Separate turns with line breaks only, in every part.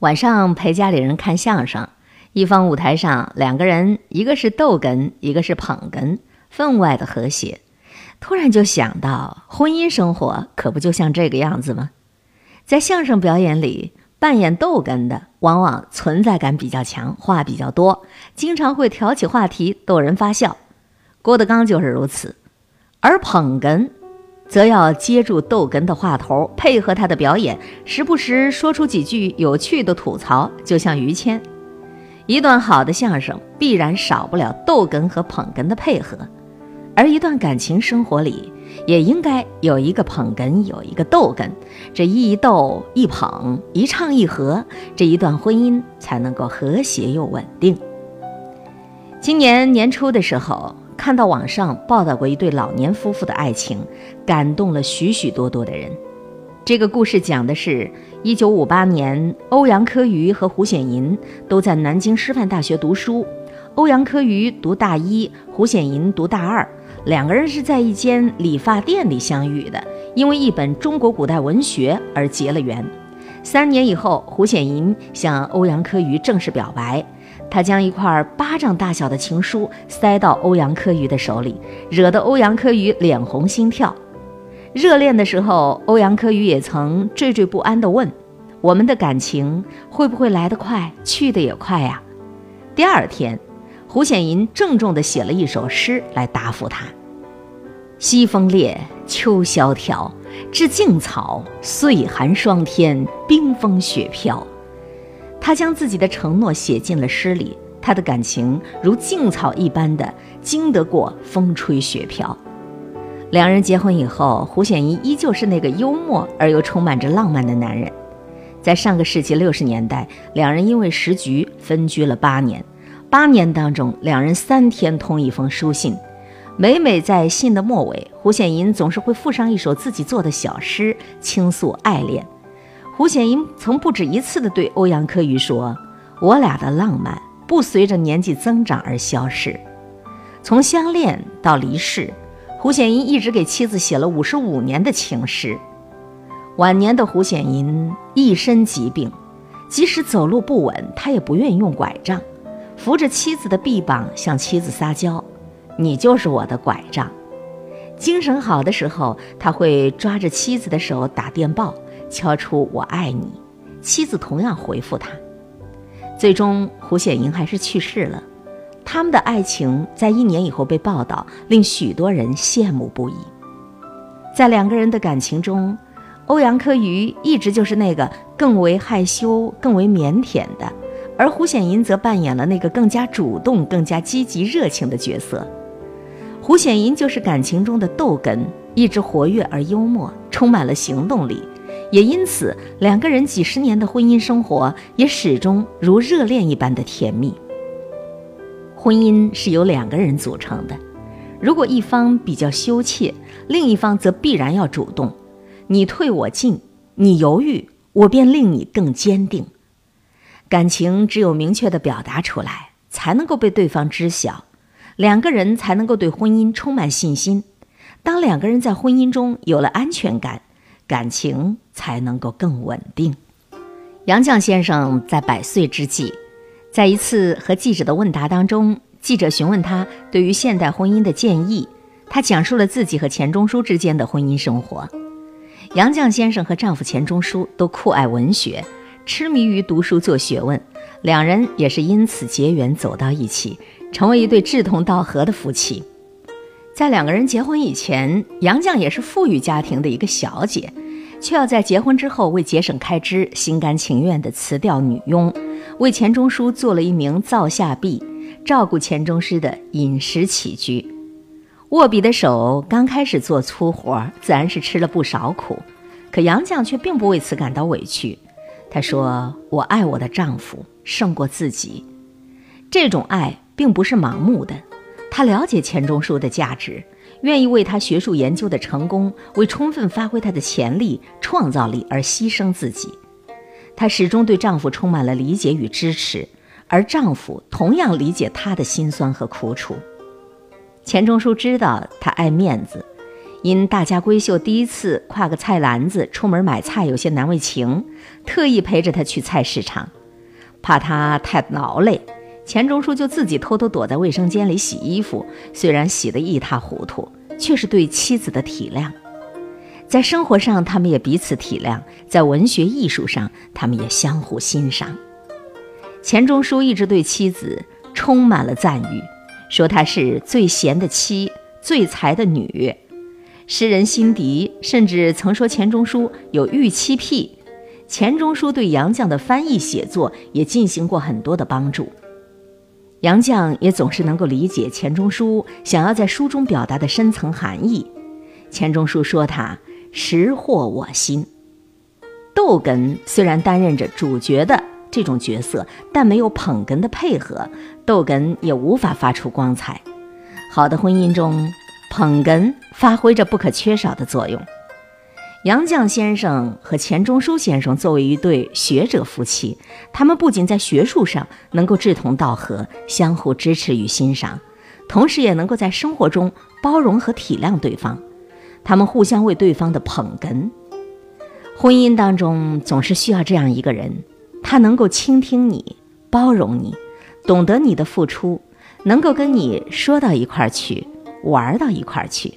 晚上陪家里人看相声，一方舞台上两个人，一个是逗哏，一个是捧哏，分外的和谐。突然就想到，婚姻生活可不就像这个样子吗？在相声表演里，扮演逗哏的往往存在感比较强，话比较多，经常会挑起话题逗人发笑。郭德纲就是如此，而捧哏。则要接住逗哏的话头，配合他的表演，时不时说出几句有趣的吐槽，就像于谦。一段好的相声必然少不了逗哏和捧哏的配合，而一段感情生活里也应该有一个捧哏，有一个逗哏，这一逗一捧，一唱一和，这一段婚姻才能够和谐又稳定。今年年初的时候。看到网上报道过一对老年夫妇的爱情，感动了许许多多的人。这个故事讲的是1958年，欧阳柯瑜和胡显银都在南京师范大学读书。欧阳柯瑜读大一，胡显银读大二，两个人是在一间理发店里相遇的，因为一本中国古代文学而结了缘。三年以后，胡显银向欧阳柯瑜正式表白。他将一块巴掌大小的情书塞到欧阳柯瑜的手里，惹得欧阳柯瑜脸红心跳。热恋的时候，欧阳柯瑜也曾惴惴不安地问：“我们的感情会不会来得快，去得也快呀？”第二天，胡显银郑重地写了一首诗来答复他：“西风烈，秋萧条，至静草，岁寒霜天，冰封雪飘。”他将自己的承诺写进了诗里，他的感情如静草一般的经得过风吹雪飘。两人结婚以后，胡显银依旧是那个幽默而又充满着浪漫的男人。在上个世纪六十年代，两人因为时局分居了八年。八年当中，两人三天通一封书信，每每在信的末尾，胡显银总是会附上一首自己做的小诗，倾诉爱恋。胡显银曾不止一次地对欧阳柯瑜说：“我俩的浪漫不随着年纪增长而消逝。从相恋到离世，胡显银一直给妻子写了五十五年的情诗。晚年的胡显银一身疾病，即使走路不稳，他也不愿意用拐杖，扶着妻子的臂膀向妻子撒娇：‘你就是我的拐杖。’精神好的时候，他会抓着妻子的手打电报。”敲出“我爱你”，妻子同样回复他。最终，胡显银还是去世了。他们的爱情在一年以后被报道，令许多人羡慕不已。在两个人的感情中，欧阳柯瑜一直就是那个更为害羞、更为腼腆的，而胡显银则扮演了那个更加主动、更加积极、热情的角色。胡显银就是感情中的逗哏，一直活跃而幽默，充满了行动力。也因此，两个人几十年的婚姻生活也始终如热恋一般的甜蜜。婚姻是由两个人组成的，如果一方比较羞怯，另一方则必然要主动。你退我进，你犹豫，我便令你更坚定。感情只有明确的表达出来，才能够被对方知晓，两个人才能够对婚姻充满信心。当两个人在婚姻中有了安全感。感情才能够更稳定。杨绛先生在百岁之际，在一次和记者的问答当中，记者询问他对于现代婚姻的建议，他讲述了自己和钱钟书之间的婚姻生活。杨绛先生和丈夫钱钟书都酷爱文学，痴迷于读书做学问，两人也是因此结缘走到一起，成为一对志同道合的夫妻。在两个人结婚以前，杨绛也是富裕家庭的一个小姐，却要在结婚之后为节省开支，心甘情愿地辞掉女佣，为钱钟书做了一名灶下婢，照顾钱钟书的饮食起居。握笔的手刚开始做粗活，自然是吃了不少苦，可杨绛却并不为此感到委屈。她说：“我爱我的丈夫胜过自己，这种爱并不是盲目的。”他了解钱钟书的价值，愿意为他学术研究的成功，为充分发挥他的潜力、创造力而牺牲自己。她始终对丈夫充满了理解与支持，而丈夫同样理解她的辛酸和苦楚。钱钟书知道她爱面子，因大家闺秀第一次挎个菜篮子出门买菜，有些难为情，特意陪着她去菜市场。怕她太劳累，钱钟书就自己偷偷躲在卫生间里洗衣服。虽然洗得一塌糊涂，却是对妻子的体谅。在生活上，他们也彼此体谅；在文学艺术上，他们也相互欣赏。钱钟书一直对妻子充满了赞誉，说她是最贤的妻，最才的女。诗人辛迪甚至曾说钱钟书有预期癖。钱钟书对杨绛的翻译写作也进行过很多的帮助。杨绛也总是能够理解钱钟书想要在书中表达的深层含义。钱钟书说他。识获我心。逗哏虽然担任着主角的这种角色，但没有捧哏的配合，逗哏也无法发出光彩。好的婚姻中，捧哏发挥着不可缺少的作用。杨绛先生和钱钟书先生作为一对学者夫妻，他们不仅在学术上能够志同道合，相互支持与欣赏，同时也能够在生活中包容和体谅对方。他们互相为对方的捧哏，婚姻当中总是需要这样一个人，他能够倾听你，包容你，懂得你的付出，能够跟你说到一块儿去，玩到一块儿去。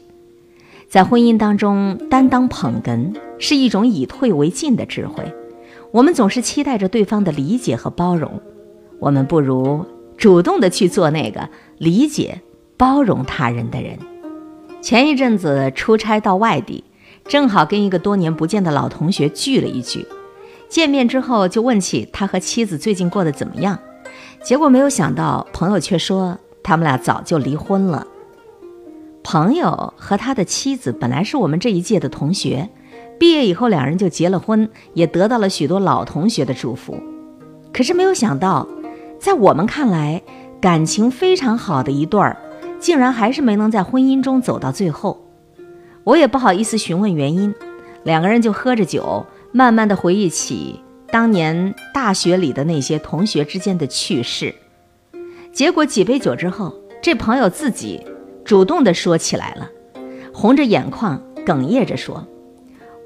在婚姻当中担当捧哏是一种以退为进的智慧。我们总是期待着对方的理解和包容，我们不如主动的去做那个理解、包容他人的人。前一阵子出差到外地，正好跟一个多年不见的老同学聚了一聚。见面之后就问起他和妻子最近过得怎么样，结果没有想到朋友却说他们俩早就离婚了。朋友和他的妻子本来是我们这一届的同学，毕业以后两人就结了婚，也得到了许多老同学的祝福。可是没有想到，在我们看来感情非常好的一对儿。竟然还是没能在婚姻中走到最后，我也不好意思询问原因，两个人就喝着酒，慢慢的回忆起当年大学里的那些同学之间的趣事。结果几杯酒之后，这朋友自己主动的说起来了，红着眼眶，哽咽着说：“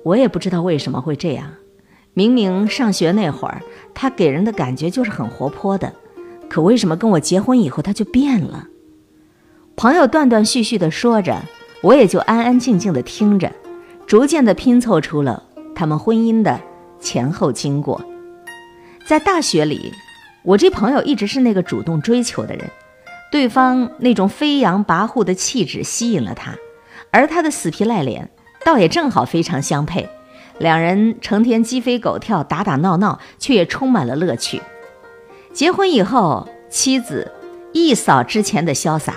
我也不知道为什么会这样，明明上学那会儿他给人的感觉就是很活泼的，可为什么跟我结婚以后他就变了？”朋友断断续续地说着，我也就安安静静地听着，逐渐地拼凑出了他们婚姻的前后经过。在大学里，我这朋友一直是那个主动追求的人，对方那种飞扬跋扈的气质吸引了他，而他的死皮赖脸倒也正好非常相配，两人成天鸡飞狗跳、打打闹闹，却也充满了乐趣。结婚以后，妻子一扫之前的潇洒。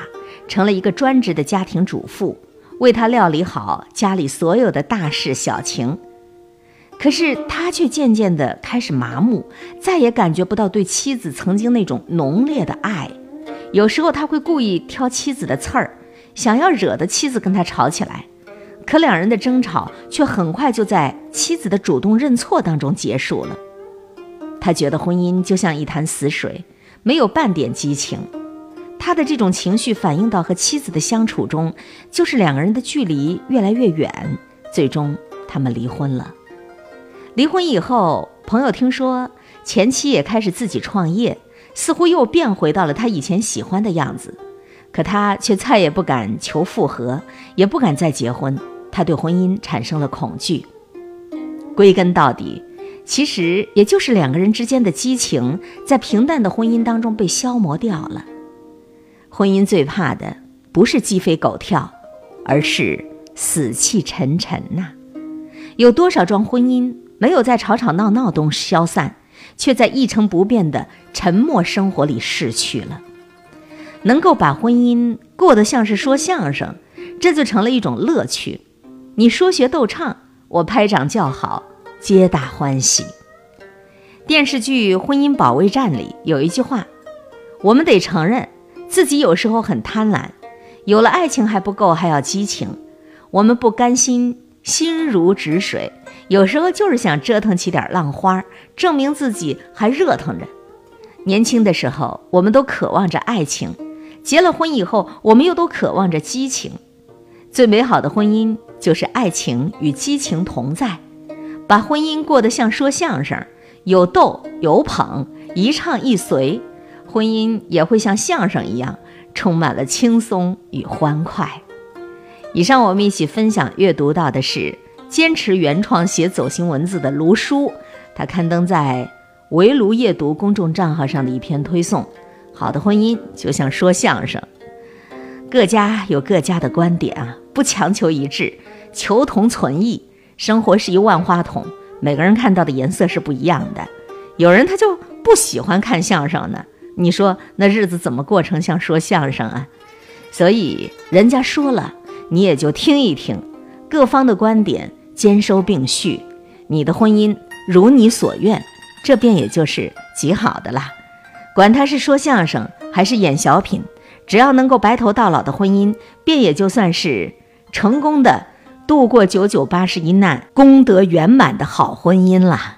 成了一个专职的家庭主妇，为他料理好家里所有的大事小情。可是他却渐渐地开始麻木，再也感觉不到对妻子曾经那种浓烈的爱。有时候他会故意挑妻子的刺儿，想要惹得妻子跟他吵起来。可两人的争吵却很快就在妻子的主动认错当中结束了。他觉得婚姻就像一潭死水，没有半点激情。他的这种情绪反映到和妻子的相处中，就是两个人的距离越来越远，最终他们离婚了。离婚以后，朋友听说前妻也开始自己创业，似乎又变回到了他以前喜欢的样子，可他却再也不敢求复合，也不敢再结婚。他对婚姻产生了恐惧。归根到底，其实也就是两个人之间的激情，在平淡的婚姻当中被消磨掉了。婚姻最怕的不是鸡飞狗跳，而是死气沉沉呐。有多少桩婚姻没有在吵吵闹闹中消散，却在一成不变的沉默生活里逝去了？能够把婚姻过得像是说相声，这就成了一种乐趣。你说学逗唱，我拍掌叫好，皆大欢喜。电视剧《婚姻保卫战》里有一句话，我们得承认。自己有时候很贪婪，有了爱情还不够，还要激情。我们不甘心心如止水，有时候就是想折腾起点浪花，证明自己还热腾着。年轻的时候，我们都渴望着爱情；结了婚以后，我们又都渴望着激情。最美好的婚姻，就是爱情与激情同在，把婚姻过得像说相声，有逗有捧，一唱一随，婚姻也会像相声一样，充满了轻松与欢快。以上我们一起分享阅读到的是坚持原创写走心文字的卢叔，他刊登在围炉夜读公众账号上的一篇推送。好的婚姻就像说相声。各家有各家的观点啊，不强求一致，求同存异。生活是一万花筒，每个人看到的颜色是不一样的。有人他就不喜欢看相声呢，你说那日子怎么过成像说相声啊？所以人家说了，你也就听一听，各方的观点兼收并蓄，你的婚姻如你所愿，这便也就是极好的啦。管他是说相声还是演小品。只要能够白头到老的婚姻，便也就算是成功的度过九九八十一难、功德圆满的好婚姻了。